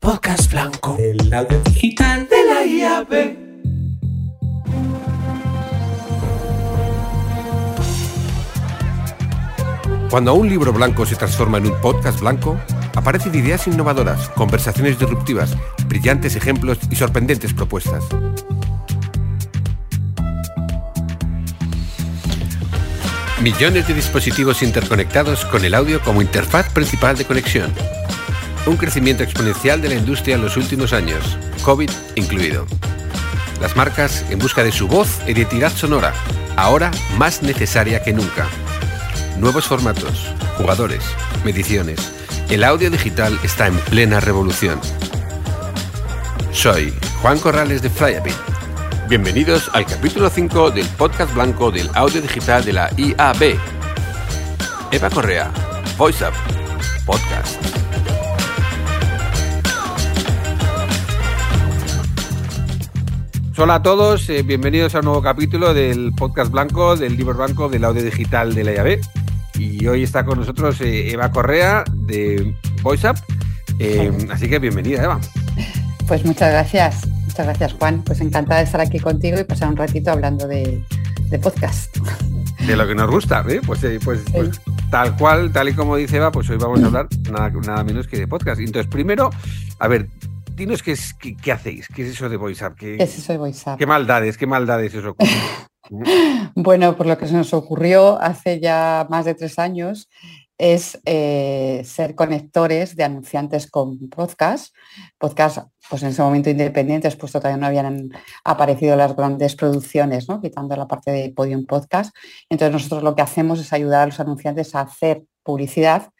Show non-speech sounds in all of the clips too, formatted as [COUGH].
Podcast Blanco. El audio digital de la IAB. Cuando un libro blanco se transforma en un podcast blanco, aparecen ideas innovadoras, conversaciones disruptivas, brillantes ejemplos y sorprendentes propuestas. Millones de dispositivos interconectados con el audio como interfaz principal de conexión. Un crecimiento exponencial de la industria en los últimos años, COVID incluido. Las marcas en busca de su voz identidad sonora, ahora más necesaria que nunca. Nuevos formatos, jugadores, mediciones. El audio digital está en plena revolución. Soy Juan Corrales de Flyabit. Bienvenidos al capítulo 5 del podcast blanco del audio digital de la IAB. Eva Correa, Voice Up, Podcast. Hola a todos, eh, bienvenidos a un nuevo capítulo del podcast blanco, del libro blanco del audio digital de la IAB. Y hoy está con nosotros eh, Eva Correa de VoiceUp. Eh, así que bienvenida, Eva. Pues muchas gracias, muchas gracias, Juan. Pues encantada de estar aquí contigo y pasar un ratito hablando de, podcast. De lo que nos gusta, ¿eh? Pues, pues, pues tal cual, tal y como dice Eva, pues hoy vamos a hablar nada, nada menos que de podcast. Entonces, primero, a ver, dinos qué, es, qué, hacéis, qué es eso de VoiceUp. ¿Qué, ¿Qué es eso de VoiceUp? ¿Qué maldades, qué maldades os ocurre? [LAUGHS] bueno, por lo que se nos ocurrió hace ya más de tres años es eh, ser conectores de anunciantes con podcast. Podcast, pues en ese momento independientes, puesto todavía no habían aparecido las grandes producciones, ¿no? quitando la parte de Podium Podcast. Entonces nosotros lo que hacemos es ayudar a los anunciantes a hacer publicidad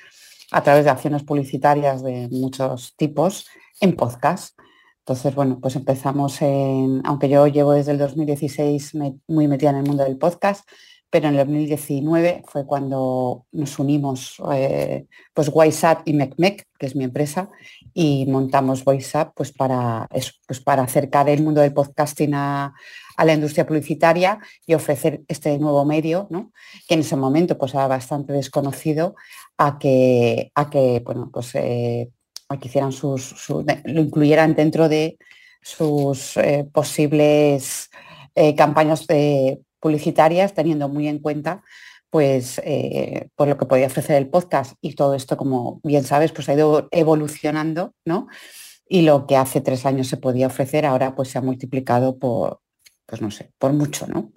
a través de acciones publicitarias de muchos tipos en podcast. Entonces, bueno, pues empezamos en, aunque yo llevo desde el 2016 muy metida en el mundo del podcast, pero en el 2019 fue cuando nos unimos, eh, pues WhatsApp y MecMec, que es mi empresa, y montamos WhatsApp pues para, pues para acercar el mundo del podcasting a, la industria publicitaria y ofrecer este nuevo medio, ¿no? que en ese momento pues era bastante desconocido, a que, a que bueno, pues, eh, que hicieran sus, lo incluyeran dentro de sus eh, posibles eh, campañas publicitarias, teniendo muy en cuenta pues eh, por lo que podía ofrecer el podcast y todo esto, como bien sabes, pues ha ido evolucionando, ¿no? Y lo que hace tres años se podía ofrecer, ahora pues se ha multiplicado por, pues no sé, por mucho, ¿no?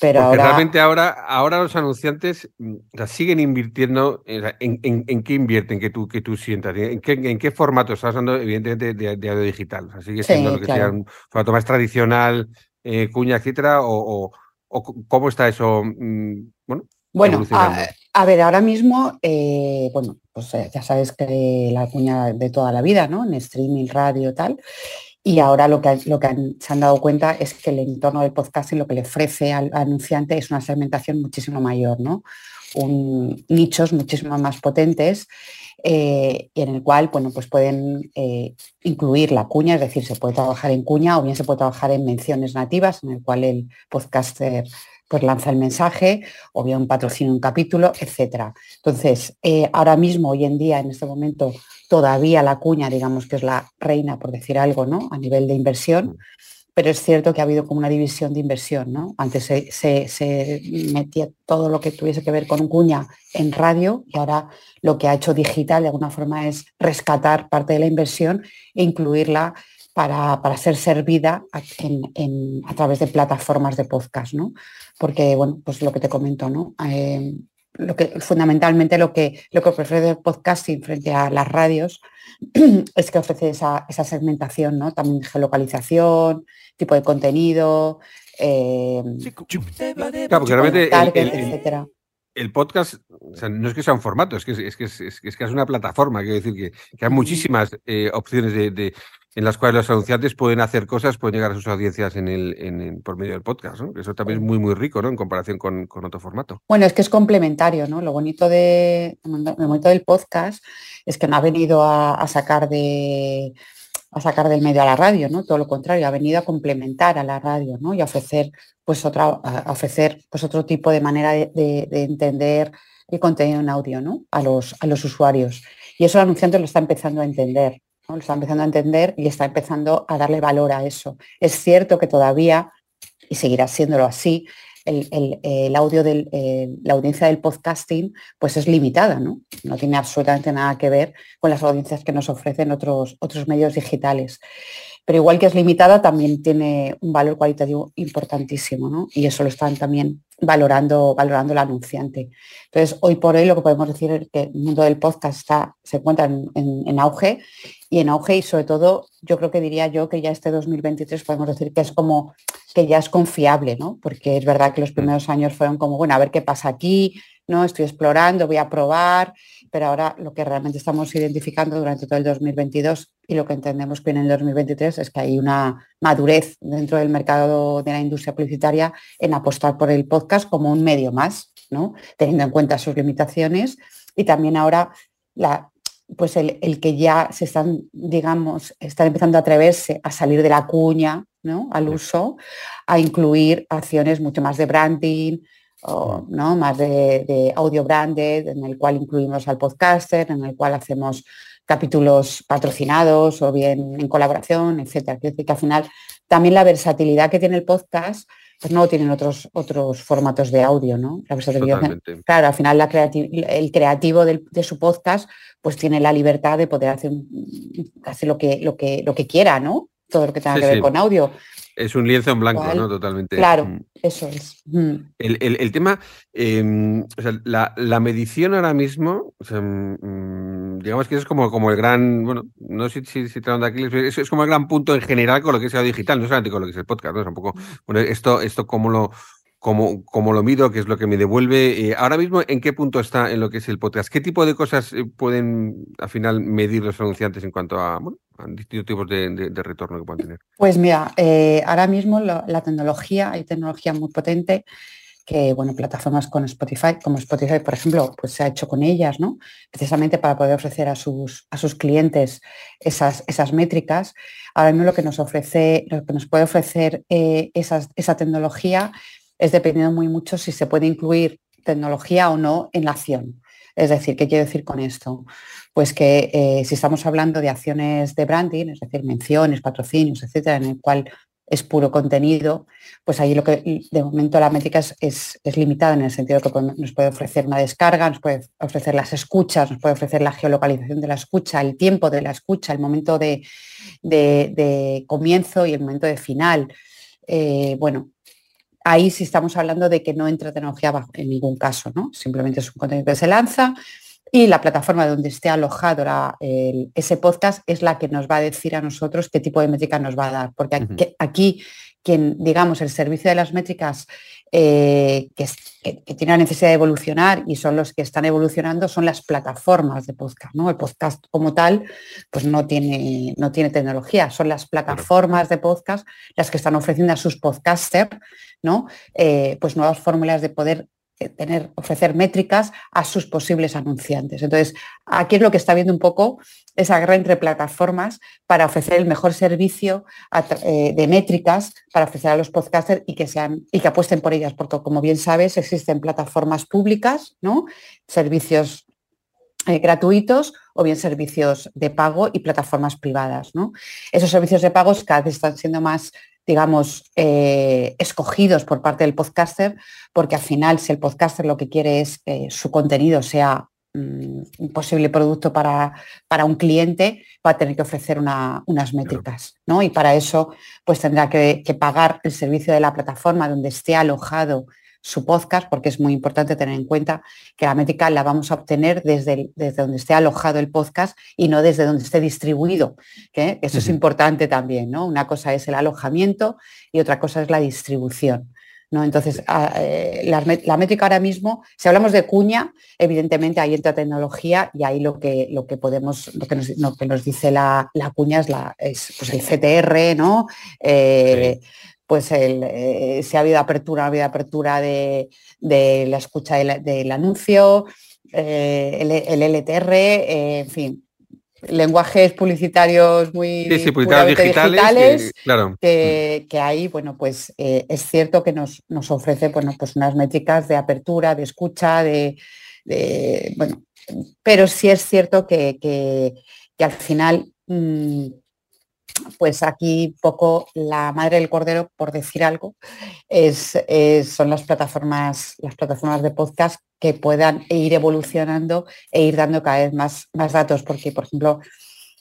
Pero ahora... realmente ahora, ahora los anunciantes mm, siguen invirtiendo, en, qué invierten que tú, que tú sientas? ¿En qué, en qué formato? Estás hablando evidentemente de, audio digital, o sigue siendo lo que sea un formato más tradicional, eh, cuña, etcétera, o, cómo está eso, mm, bueno, bueno, a, ver, ahora mismo, eh, bueno, pues eh, ya sabes que la cuña de toda la vida, ¿no? En streaming, radio, tal. Y ahora lo que, lo que se han dado cuenta es que el entorno del podcasting lo que le ofrece al, anunciante es una segmentación muchísimo mayor, ¿no? Un, nichos muchísimo más potentes eh, en el cual bueno, pues pueden eh, incluir la cuña, es decir, se puede trabajar en cuña o bien se puede trabajar en menciones nativas, en el cual el podcaster pues lanza el mensaje o bien un patrocinio un capítulo, etc. Entonces, eh, ahora mismo, hoy en día, en este momento, todavía la cuña, digamos que es la reina, por decir algo, ¿no? A nivel de inversión, pero es cierto que ha habido como una división de inversión, ¿no? Antes se, metía todo lo que tuviese que ver con cuña en radio y ahora lo que ha hecho digital de alguna forma es rescatar parte de la inversión e incluirla para, ser servida a, a través de plataformas de podcast, ¿no? Porque, bueno, pues lo que te comento, ¿no? Eh, lo que, fundamentalmente lo que, lo que ofrece el podcasting frente a las radios [CLEARS THROAT] es que ofrece esa, segmentación, ¿no? También geolocalización, tipo de contenido, eh, claro, porque etcétera el podcast no es que sea un formato, es que es, que es, que es una plataforma, quiero decir que, hay muchísimas eh, opciones de, en las cuales los anunciantes pueden hacer cosas, pueden llegar a sus audiencias en el, por medio del podcast. ¿no? Eso también es muy, muy rico ¿no? en comparación con, otro formato. Bueno, es que es complementario, ¿no? Lo bonito, de, lo bonito del podcast es que no ha venido a sacar de a sacar del medio a la radio, ¿no? Todo lo contrario, ha venido a complementar a la radio, ¿no? Y a ofrecer, pues, otra, ofrecer pues, otro tipo de manera de, entender el contenido en audio, ¿no? A los, a los usuarios. Y eso el anunciante lo está empezando a entender. Lo está empezando a entender y está empezando a darle valor a eso. Es cierto que todavía, y seguirá siéndolo así, el, audio de la audiencia del podcasting pues es limitada, ¿no? No tiene absolutamente nada que ver con las audiencias que nos ofrecen otros, otros medios digitales. Pero igual que es limitada, también tiene un valor cualitativo importantísimo, ¿no? Y eso lo están también valorando, valorando el anunciante. Entonces, hoy por hoy lo que podemos decir es que el mundo del podcast está, se encuentra en, auge y en auge y sobre todo yo creo que diría yo que ya este 2023 podemos decir que es como que ya es confiable, ¿no? Porque es verdad que los mm. primeros años fueron como, bueno, a ver qué pasa aquí, ¿no? Estoy explorando, voy a probar, pero ahora lo que realmente estamos identificando durante todo el 2022 y lo que entendemos que en el 2023 es que hay una madurez dentro del mercado de la industria publicitaria en apostar por el podcast como un medio más, ¿no? Teniendo en cuenta sus limitaciones y también ahora la, pues el, el, que ya se están, digamos, están empezando a atreverse a salir de la cuña ¿no? al uso, a incluir acciones mucho más de branding, o, ¿no? más de, audio branded, en el cual incluimos al podcaster, en el cual hacemos capítulos patrocinados o bien en colaboración, etcétera. Que al final también la versatilidad que tiene el podcast pues no tienen otros, otros formatos de audio, ¿no? La claro, al final la el creativo de su podcast pues tiene la libertad de poder hacer casi lo que, lo que, lo que quiera, ¿no? Todo lo que tenga que ver con audio. Es un lienzo en blanco, ¿no? Totalmente. Claro, mm. eso es. Mm. El, tema, em, o sea, la, medición ahora mismo, mm, digamos que es como, como el gran, bueno, no sé si, si, de aquí, es, es, como el gran punto en general con lo que es el digital, no solamente con lo que es el podcast, ¿no? Tampoco, bueno, esto, esto cómo lo, como, como lo mido, que es lo que me devuelve. Eh, ahora mismo, ¿en qué punto está en lo que es el podcast? ¿Qué tipo de cosas eh, pueden al final medir los anunciantes en cuanto a, distintos tipos de, retorno que puedan tener? Pues mira, eh, ahora mismo la tecnología, hay tecnología muy potente bueno, plataformas con Spotify, como Spotify, por ejemplo, pues se ha hecho con ellas, ¿no? Precisamente para poder ofrecer a sus, a sus clientes esas, esas métricas. Ahora mismo lo que nos ofrece, lo que nos puede ofrecer esa tecnología es dependiendo muy mucho si se puede incluir tecnología o no en la acción. Es decir, ¿qué quiero decir con esto? Pues que eh, si estamos hablando de acciones de branding, es decir, menciones, patrocinios, etcétera, en el cual es puro contenido, pues ahí lo que de momento la métrica es, limitada en el sentido que nos puede ofrecer una descarga, nos puede ofrecer las escuchas, nos puede ofrecer la geolocalización de la escucha, el tiempo de la escucha, el momento de, comienzo y el momento de final. Eh, bueno, ahí sí estamos hablando de que no entra tecnología en ningún caso, ¿no? Simplemente es un contenido que se lanza y la plataforma donde esté alojado ese podcast es la que nos va a decir a nosotros qué tipo de métrica nos va a dar. Porque aquí, quien, digamos, el servicio de las métricas eh, que, tiene la necesidad de evolucionar y son los que están evolucionando son las plataformas de podcast. ¿no? El podcast como tal pues no tiene, no tiene tecnología, son las plataformas de podcast las que están ofreciendo a sus podcasters ¿no? Eh, pues nuevas fórmulas de poder tener, ofrecer métricas a sus posibles anunciantes. Entonces, aquí es lo que está viendo un poco esa guerra entre plataformas para ofrecer el mejor servicio eh, de métricas para ofrecer a los podcasters y que sean y que apuesten por ellas, porque como bien sabes, existen plataformas públicas, ¿no? Servicios eh, gratuitos o bien servicios de pago y plataformas privadas. ¿no? Esos servicios de pagos cada vez están siendo más digamos, eh, escogidos por parte del podcaster, porque al final si el podcaster lo que quiere es que su contenido sea mm, un posible producto para, para, un cliente, va a tener que ofrecer unas métricas, ¿no? Y para eso pues tendrá que, que pagar el servicio de la plataforma donde esté alojado su podcast, porque es muy importante tener en cuenta que la métrica la vamos a obtener desde, desde donde esté alojado el podcast y no desde donde esté distribuido. que Eso es importante también, ¿no? Una cosa es el alojamiento y otra cosa es la distribución. ¿no? Entonces, eh, la, métrica ahora mismo, si hablamos de cuña, evidentemente ahí entra tecnología y ahí lo que, lo que podemos, lo que nos, que nos dice la, cuña es, la, es pues el CTR, ¿no? Eh, pues el, eh, si ha habido apertura, ha habido apertura de, la escucha del, anuncio, eh, el, LTR, eh, en fin, lenguajes publicitarios muy digitales, claro. que, ahí, bueno, pues es cierto que nos, ofrece bueno, pues unas métricas de apertura, de escucha, de, bueno, pero sí es cierto que, que al final mm, pues aquí poco la madre del cordero, por decir algo, es, son las plataformas, las plataformas de podcast que puedan ir evolucionando e ir dando cada vez más, más datos, porque por ejemplo,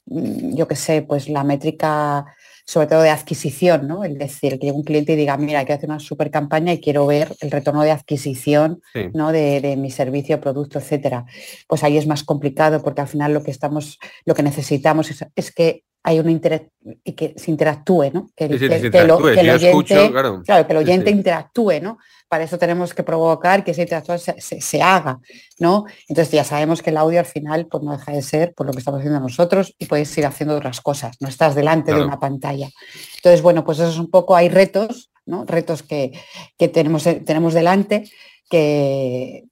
mm, yo qué sé, pues la métrica sobre todo de adquisición, ¿no? Es decir, que llegue un cliente y diga, mira, que hacer una super campaña y quiero ver el retorno de adquisición ¿no? de, mi servicio, producto, etcétera. Pues ahí es más complicado porque al final lo que estamos, lo que necesitamos es que hay un interés y que se interactúe, ¿no? Que, lo, oyente, claro. que el oyente interactúe, ¿no? Para eso tenemos que provocar que ese interactúe se, haga, ¿no? Entonces ya sabemos que el audio al final pues no deja de ser por lo que estamos haciendo nosotros y puedes ir haciendo otras cosas, no estás delante de una pantalla. Entonces, bueno, pues eso es un poco, hay retos, ¿no? Retos que, tenemos, tenemos delante que,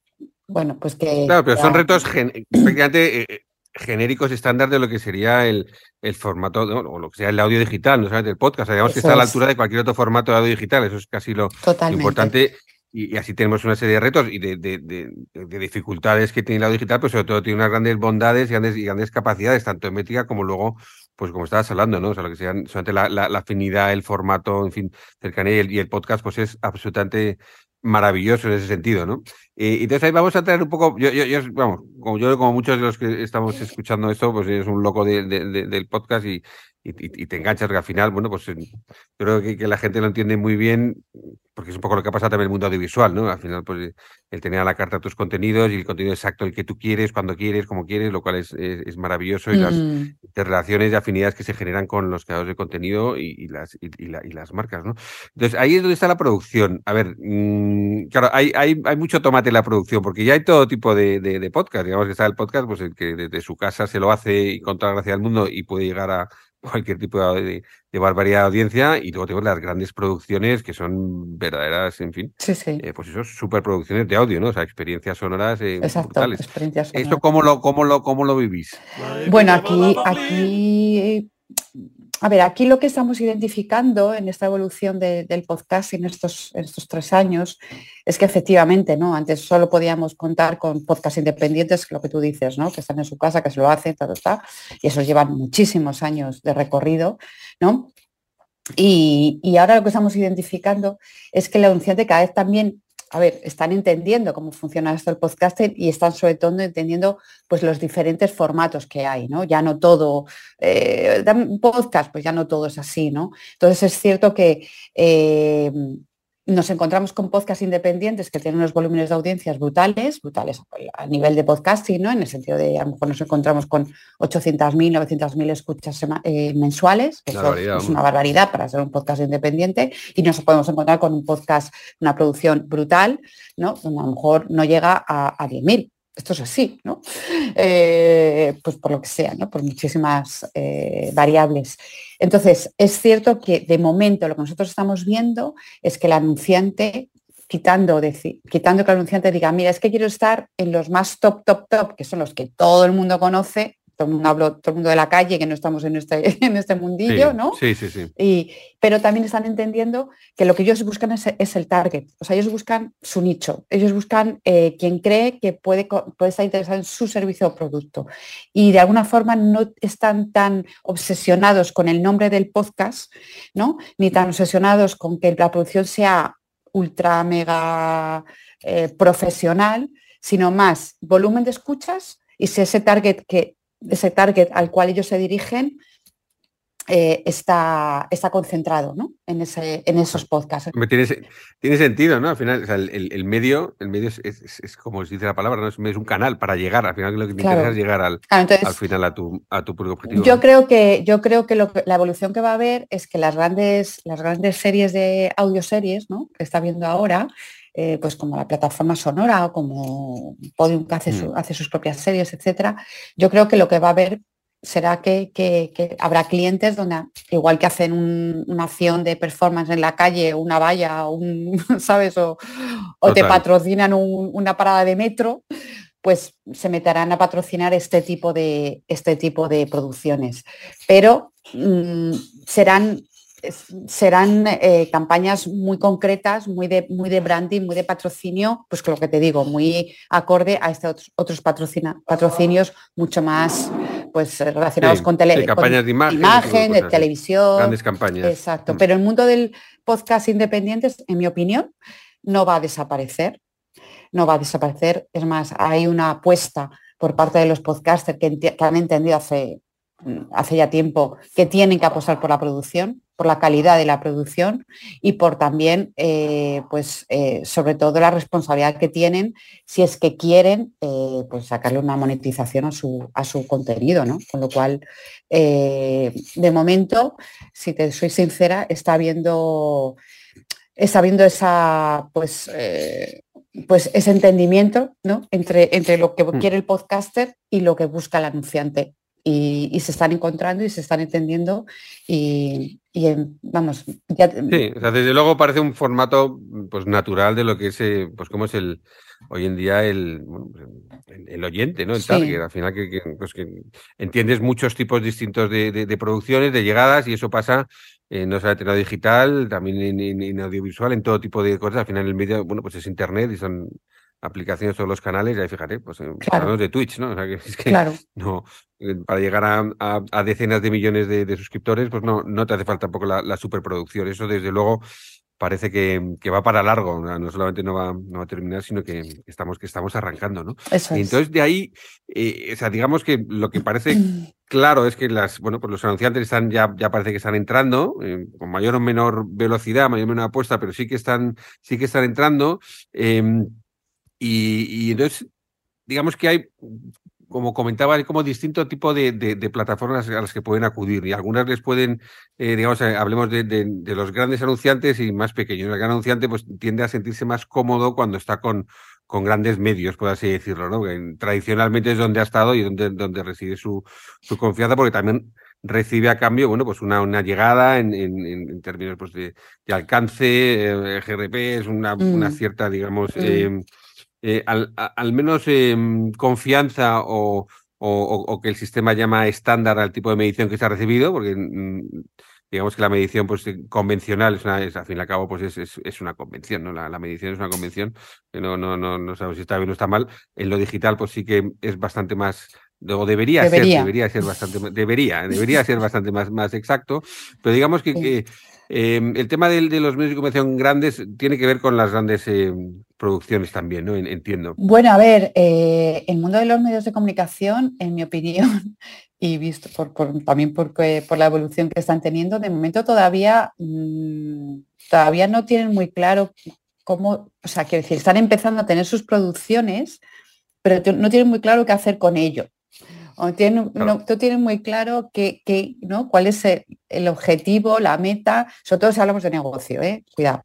bueno, pues que... Claro, pero son retos prácticamente eh, genéricos estándar de lo que sería el, el formato o lo que sea el audio digital, no solamente el podcast. Digamos que está a la altura de cualquier otro formato de audio digital. Eso es casi lo, importante. Y, así tenemos una serie de retos y de, de, dificultades que tiene el audio digital, pues sobre todo tiene unas grandes bondades y grandes, y grandes capacidades, tanto en métrica como luego, pues como estabas hablando, ¿no? O sea, lo que sean solamente la, la, afinidad, el formato, en fin, cercanía y el, y el podcast, pues es absolutamente maravilloso en ese sentido, ¿no? Y entonces ahí vamos a traer un poco, yo, yo, yo, vamos, como yo, como muchos de los que estamos escuchando esto, pues eres un loco de, del podcast y, y, te enganchas, que al final, bueno, pues creo que, que, la gente lo entiende muy bien, porque es un poco lo que ha pasado también en el mundo audiovisual, ¿no? Al final, pues el tener a la carta tus contenidos y el contenido exacto el que tú quieres, cuando quieres, como quieres, lo cual es, es, maravilloso y las mm. relaciones y afinidades que se generan con los creadores de contenido y, las, y, las marcas, ¿no? Entonces, ahí es donde está la producción. A ver, mm, claro, hay, hay, hay, mucho tomate en la producción, porque ya hay todo tipo de, de, podcast, digamos que está el podcast, pues el que desde su casa se lo hace y con toda la gracia del mundo y puede llegar a cualquier tipo de, barbaridad de audiencia y luego tenemos las grandes producciones que son verdaderas, en fin, sí, sí. Eh, pues eso, superproducciones de audio, ¿no? O sea, experiencias sonoras eh, Exacto, Experiencias sonoras. ¿Esto cómo lo, cómo lo, cómo lo vivís? Bueno, aquí, aquí a ver, aquí lo que estamos identificando en esta evolución del podcast en estos, estos tres años es que efectivamente, ¿no? Antes solo podíamos contar con podcast independientes, lo que tú dices, ¿no? Que están en su casa, que se lo hacen, todo está, y eso llevan muchísimos años de recorrido, ¿no? Y, y, ahora lo que estamos identificando es que el anunciante cada vez también a ver, están entendiendo cómo funciona esto el podcasting y están sobre todo entendiendo pues los diferentes formatos que hay, ¿no? Ya no todo, eh, podcast, pues ya no todo es así, ¿no? Entonces es cierto que eh, nos encontramos con podcasts independientes que tienen unos volúmenes de audiencias brutales, brutales a nivel de podcasting, ¿no? En el sentido de a lo mejor nos encontramos con 800.000, 900.000 escuchas eh, mensuales, que es una barbaridad para ser un podcast independiente, y nos podemos encontrar con un podcast, una producción brutal, ¿no? Donde a lo mejor no llega a, a 10.000 esto es así, ¿no? Eh, pues por lo que sea, ¿no? Por muchísimas eh, variables. Entonces, es cierto que de momento lo que nosotros estamos viendo es que el anunciante, quitando, quitando que el anunciante diga, mira, es que quiero estar en los más top, top, top, que son los que todo el mundo conoce, todo el mundo hablo, todo el mundo de la calle, que no estamos en este, [LAUGHS] en este mundillo, ¿no? Sí, sí, sí. Y, pero también están entendiendo que lo que ellos buscan es, el target. O sea, ellos buscan su nicho. Ellos buscan eh, quien cree que puede, puede estar interesado en su servicio o producto. Y de alguna forma no están tan obsesionados con el nombre del podcast, ¿no? Ni tan obsesionados con que la producción sea ultra, mega eh, profesional, sino más volumen de escuchas y si ese target que ese target al cual ellos se dirigen eh, está, está concentrado ¿no? en, ese, en esos podcasts. Tiene, tiene sentido, ¿no? Al final, el, medio, el medio es, como se dice la palabra, ¿no? es, un canal para llegar. Al final lo que te interesa es llegar al, al final a tu, a tu objetivo. Yo creo que, yo creo que, lo la evolución que va a haber es que las grandes, las grandes series de audioseries ¿no? que está viendo ahora, eh, pues como la plataforma Sonora o como Podium que hace, mm. hace, sus propias series, etcétera, yo creo que lo que va a haber será que, habrá clientes donde, igual que hacen una acción de performance en la calle, una valla, un, [LAUGHS] ¿sabes? O, te patrocinan una parada de metro, pues se meterán a patrocinar este tipo de, este tipo de producciones. Pero mm, serán serán eh, campañas muy concretas, muy de, muy de branding, muy de patrocinio, pues con lo que te digo, muy acorde a estos otros patrocinios mucho más, pues relacionados con, tele, campañas de imagen, de televisión. Grandes campañas. Exacto. Mm. Pero el mundo del podcast independiente, en mi opinión, no va a desaparecer. No va a desaparecer. Es más, hay una apuesta por parte de los podcasters que, han entendido hace, hace ya tiempo que tienen que apostar por la producción, por la calidad de la producción y por también, eh, pues, eh, sobre todo la responsabilidad que tienen si es que quieren eh, pues sacarle una monetización a su, a su contenido, ¿no? Con lo cual, de momento, si te soy sincera, está habiendo, está habiendo esa, pues, pues ese entendimiento ¿no? entre, entre lo que mm. quiere el podcaster y lo que busca el anunciante. Y, se están encontrando y se están entendiendo y, vamos, ya... Sí, desde luego parece un formato pues natural de lo que es, eh, pues como es el hoy en día el, el, oyente, ¿no? El target, al final que, pues que, entiendes muchos tipos distintos de, de, producciones, de llegadas y eso pasa eh, no solo en digital, también en, audiovisual, en todo tipo de cosas. Al final el medio, bueno, pues es internet y son aplicaciones todos los canales, y ahí fíjate, pues claro. de Twitch, ¿no? O sea que es que no, eh, para llegar a, decenas de millones de, suscriptores, pues no, no te hace falta tampoco la, la superproducción. Eso desde luego parece que, que, va para largo, no solamente no va, no va a terminar, sino que estamos, que estamos arrancando, ¿no? entonces de ahí, eh, o sea, digamos que lo que parece [CLEARS THROAT] claro es que las, bueno, pues los anunciantes están ya, ya parece que están entrando, eh, con mayor o menor velocidad, mayor o menor apuesta, pero sí que están, sí que están entrando. Em, y, y entonces, digamos que hay como comentaba, hay como distinto tipo de, plataformas a las que pueden acudir y algunas les pueden, eh, digamos, eh, hablemos de, los grandes anunciantes y más pequeños. El gran anunciante pues tiende a sentirse más cómodo cuando está con, con grandes medios, por así decirlo, ¿no? tradicionalmente es donde ha estado y donde, donde reside su, su confianza, porque también recibe a cambio, bueno, pues una, una llegada en, en, términos pues, de, alcance, eh, GRP, es una, una mm. cierta, digamos, mm. em, eh, al, al, menos em, confianza o, o, que el sistema llama estándar al tipo de medición que se ha recibido, porque mm, digamos que la medición pues, convencional es, una, es al fin y al cabo pues es, es, una convención, ¿no? La, la, medición es una convención, que no, no, no, no sabemos si está bien o está mal. En lo digital, pues sí que es bastante más o debería, ser, debería ser bastante, debería, debería ser bastante más, más exacto, pero digamos que, que Em, el tema de, los medios de comunicación grandes tiene que ver con las grandes em, producciones también, ¿no? Entiendo. Bueno, a ver, eh, el mundo de los medios de comunicación, en mi opinión, [LAUGHS] y visto por, también por, por la evolución que están teniendo, de momento todavía, mm, todavía no tienen muy claro cómo, o sea, quiero decir, están empezando a tener sus producciones, pero no tienen muy claro qué hacer con ello. No, tú tienes muy claro que, ¿no? cuál es el, objetivo, la meta, sobre todo si hablamos de negocio, ¿eh? cuidado.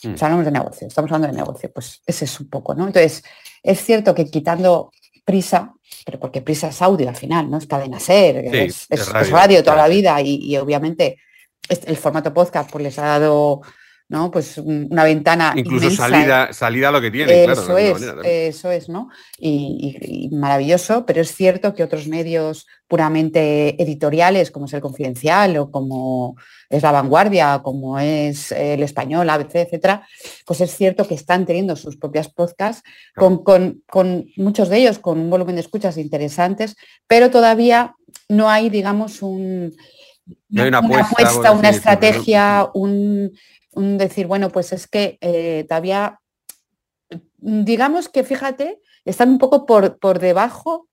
Si mm. hablamos de negocio, estamos hablando de negocio, pues ese es un poco, ¿no? Entonces, es cierto que quitando prisa, pero porque prisa es audio al final, ¿no? Es cadena ser, es, radio, toda la vida y, y obviamente el formato podcast pues les ha dado ¿no? Pues una ventana. Incluso salida, salida a lo que tiene, eso Es, eso es, ¿no? Y, maravilloso, pero es cierto que otros medios puramente editoriales, como es el Confidencial o como es La Vanguardia, como es el Español, ABC, etcétera, pues es cierto que están teniendo sus propias podcasts, con, con, muchos de ellos con un volumen de escuchas interesantes, pero todavía no hay, digamos, un, una, apuesta, una estrategia, un, decir, bueno, pues es que eh, todavía, digamos que fíjate, están un poco por, por debajo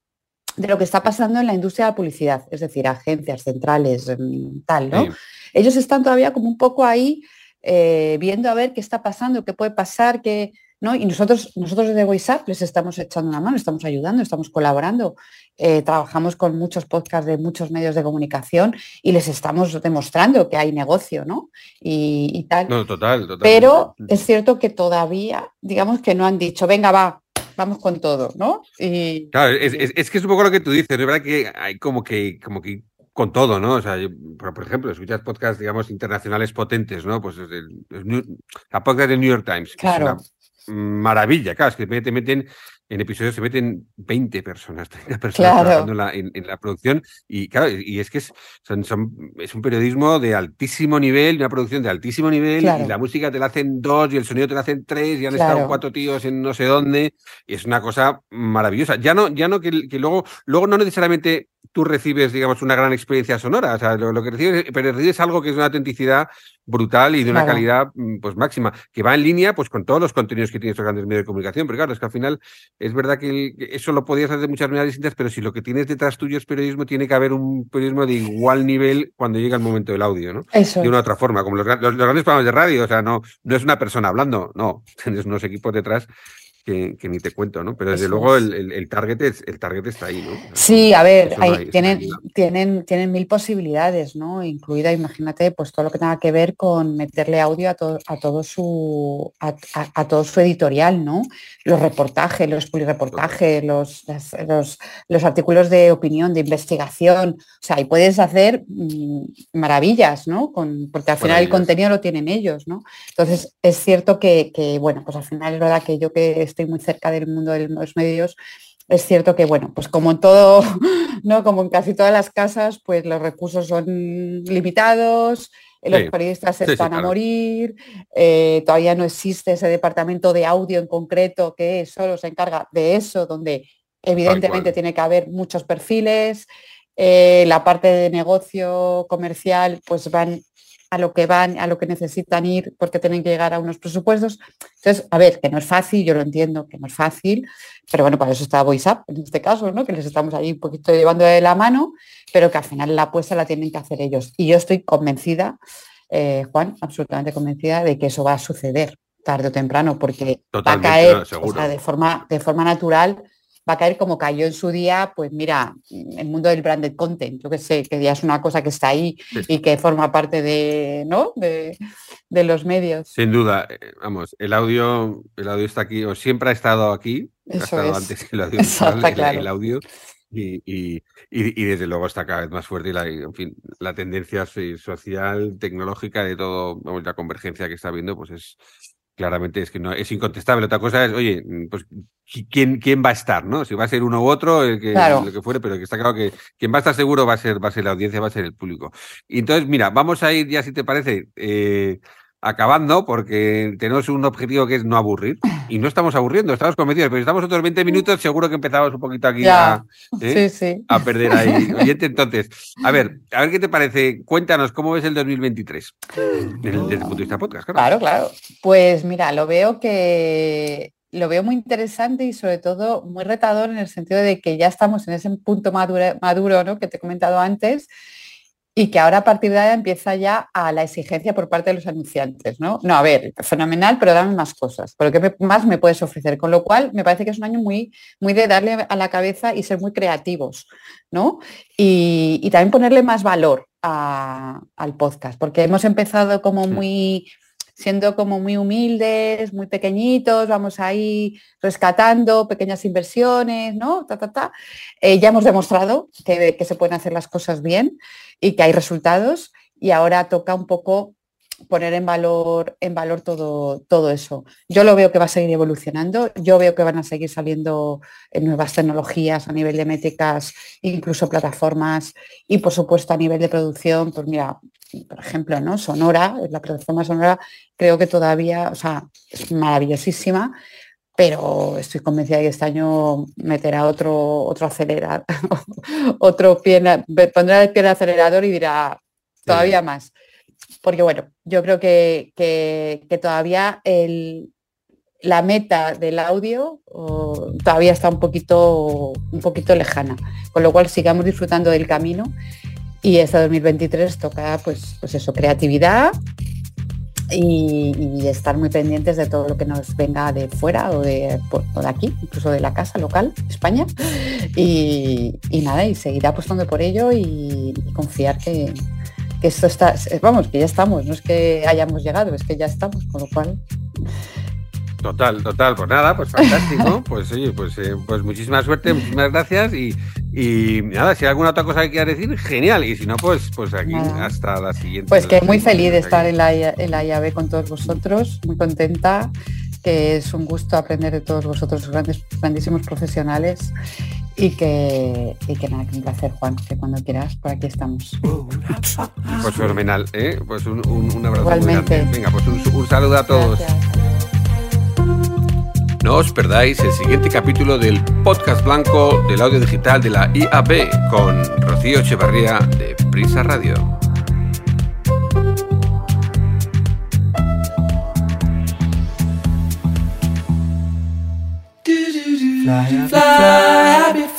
de lo que está pasando en la industria de la publicidad, es decir, agencias centrales, mm, tal, ¿no? Ellos están todavía como un poco ahí eh, viendo a ver qué está pasando, qué puede pasar, qué, y nosotros, nosotros desde WhatsApp les estamos echando una mano, estamos ayudando, estamos colaborando, eh, trabajamos con muchos podcasts de muchos medios de comunicación y les estamos demostrando que hay negocio, ¿no? Y, tal. No, total, total. Pero es cierto que todavía, digamos que no han dicho, venga, va, vamos con todo, ¿no? Y... Claro, es, que es un poco lo que tú dices, es verdad que hay como que, como que con todo, ¿no? O sea, por, ejemplo, escuchas podcasts, digamos, internacionales potentes, ¿no? Pues el, la podcast del New York Times. Claro maravilla. Claro, es que te meten, en episodios se meten 20 personas, 30 personas trabajando en la, producción. Y claro, y es que es, son, es un periodismo de altísimo nivel, una producción de altísimo nivel, y la música te la hacen dos y el sonido te la hacen tres, y han estado cuatro tíos en no sé dónde. Y es una cosa maravillosa. Ya no, ya no que, que luego, luego no necesariamente tú recibes, digamos, una gran experiencia sonora. O sea, lo, que recibes, pero recibes algo que es una autenticidad brutal y de una calidad mm, pues máxima, que va en línea pues con todos los contenidos que tienen estos grandes medios de comunicación. Pero claro, es que al final es verdad que, eso lo podías hacer de muchas maneras distintas, pero si lo que tienes detrás tuyo es periodismo, tiene que haber un periodismo de igual nivel cuando llega el momento del audio, ¿no? Eso. De una otra forma, como los, los grandes programas de radio, o sea, no, no es una persona hablando, no, [LAUGHS] tienes unos equipos detrás que, ni te cuento, ¿no? Pero desde luego el, target es, el target está ahí, ¿no? Sí, a ver, tienen, tienen, tienen mil posibilidades, ¿no? Incluida, imagínate, pues todo lo que tenga que ver con meterle audio a, todo a todo su a, todo su editorial, ¿no? Los reportajes, los publireportajes, los, los, los, artículos de opinión, de investigación. O sea, ahí puedes hacer mm, maravillas, ¿no? Con, porque al final el contenido lo tienen ellos, ¿no? Entonces, es cierto que, que, bueno, pues al final es verdad que yo que estoy muy cerca del mundo de los medios, es cierto que, bueno, pues como en todo, [LAUGHS] ¿no? Como en casi todas las casas, pues los recursos son limitados, los periodistas están a morir, eh, todavía no existe ese departamento de audio en concreto que solo se encarga de eso, donde evidentemente tiene que haber muchos perfiles. Eh, la parte de negocio comercial, pues van a lo que van, a lo que necesitan ir, porque tienen que llegar a unos presupuestos. Entonces, a ver, que no es fácil, yo lo entiendo, que no es fácil, pero bueno, para eso está VoiceUp en este caso, ¿no? Que les estamos ahí un poquito llevando de la mano, pero que al final la apuesta la tienen que hacer ellos. Y yo estoy convencida, eh, Juan, absolutamente convencida de que eso va a suceder tarde o temprano, porque va a caer de, forma, de forma natural va a caer como cayó en su día, pues mira, el mundo del branded content, yo que sé, que ya es una cosa que está ahí y que forma parte de, ¿no? de, los medios. Sin duda, eh, vamos, el audio, el audio está aquí, o siempre ha estado aquí, ha estado antes que el [LAUGHS] audio, el, audio. Y, desde luego está cada vez más fuerte y la, en fin, la tendencia social, tecnológica de todo, la convergencia que está habiendo, pues es, claramente es que no es incontestable. Otra cosa es, oye, pues quién, quién va a estar, ¿no? Si va a ser uno u otro, el que, lo que fuere, pero que está claro que quien va a estar seguro va a ser, va a ser la audiencia, va a ser el público. Y entonces, mira, vamos a ir ya, si te parece, eh, acabando, porque tenemos un objetivo que es no aburrir. Y no estamos aburriendo, estamos convencidos, pero si estamos otros 20 minutos, seguro que empezamos un poquito aquí a, ¿eh? a, perder ahí. Oyente, entonces, a ver, a ver qué te parece. Cuéntanos cómo ves el 2023 desde, el punto de vista podcast. Claro. claro, Pues mira, lo veo que lo veo muy interesante y sobre todo muy retador en el sentido de que ya estamos en ese punto maduro, maduro ¿no? que te he comentado antes y que ahora a partir de ahí empieza ya a la exigencia por parte de los anunciantes, ¿no? No, a ver, fenomenal, pero dame más cosas, pero ¿qué más me puedes ofrecer? Con lo cual, me parece que es un año muy, muy de darle a la cabeza y ser muy creativos, ¿no? Y, también ponerle más valor al podcast, porque hemos empezado como muy siendo como muy humildes, muy pequeñitos, vamos ahí rescatando pequeñas inversiones, ¿no? Ta, ta, ta. Eh, ya hemos demostrado que, que se pueden hacer las cosas bien y que hay resultados y ahora toca un poco poner en valor, en valor todo, todo eso. Yo lo veo que va a seguir evolucionando, yo veo que van a seguir saliendo eh, nuevas tecnologías a nivel de métricas, incluso plataformas y por supuesto a nivel de producción, pues mira, por ejemplo, ¿no? Sonora, la plataforma Sonora, creo que todavía, o sea, es maravillosísima, pero estoy convencida de que este año meterá otro, otro acelerador, [LAUGHS] otro pie, pondrá el pie en el acelerador y dirá todavía más. Porque bueno, yo creo que, que, todavía el, la meta del audio todavía está un poquito, un poquito lejana, con lo cual sigamos disfrutando del camino y este 2023 toca pues, pues eso, creatividad y, estar muy pendientes de todo lo que nos venga de fuera o de, de aquí, incluso de la casa local, España. Y, nada, y seguir apostando por ello y, confiar que, que, esto está, vamos, que ya estamos, no es que hayamos llegado, es que ya estamos, con lo cual Total, total, pues nada, pues fantástico. [LAUGHS] Pues oye, pues, eh, pues muchísima suerte, muchísimas gracias y, y, nada, si hay alguna otra cosa que quieras decir, genial. Y si no, pues, pues aquí hasta la siguiente. Pues que muy feliz de estar en la, en la IAB con todos vosotros, muy contenta, que es un gusto aprender de todos vosotros, grandes, grandísimos profesionales. Y que, y que nada, que un placer, Juan, que cuando quieras, por aquí estamos. Pues fenomenal, ¿eh? Pues un, un, abrazo Igualmente. Muy. Venga, pues un, saludo a todos. No os perdáis el siguiente capítulo del podcast blanco del audio digital de la IAB con Rocío Echevarría de Prisa Radio.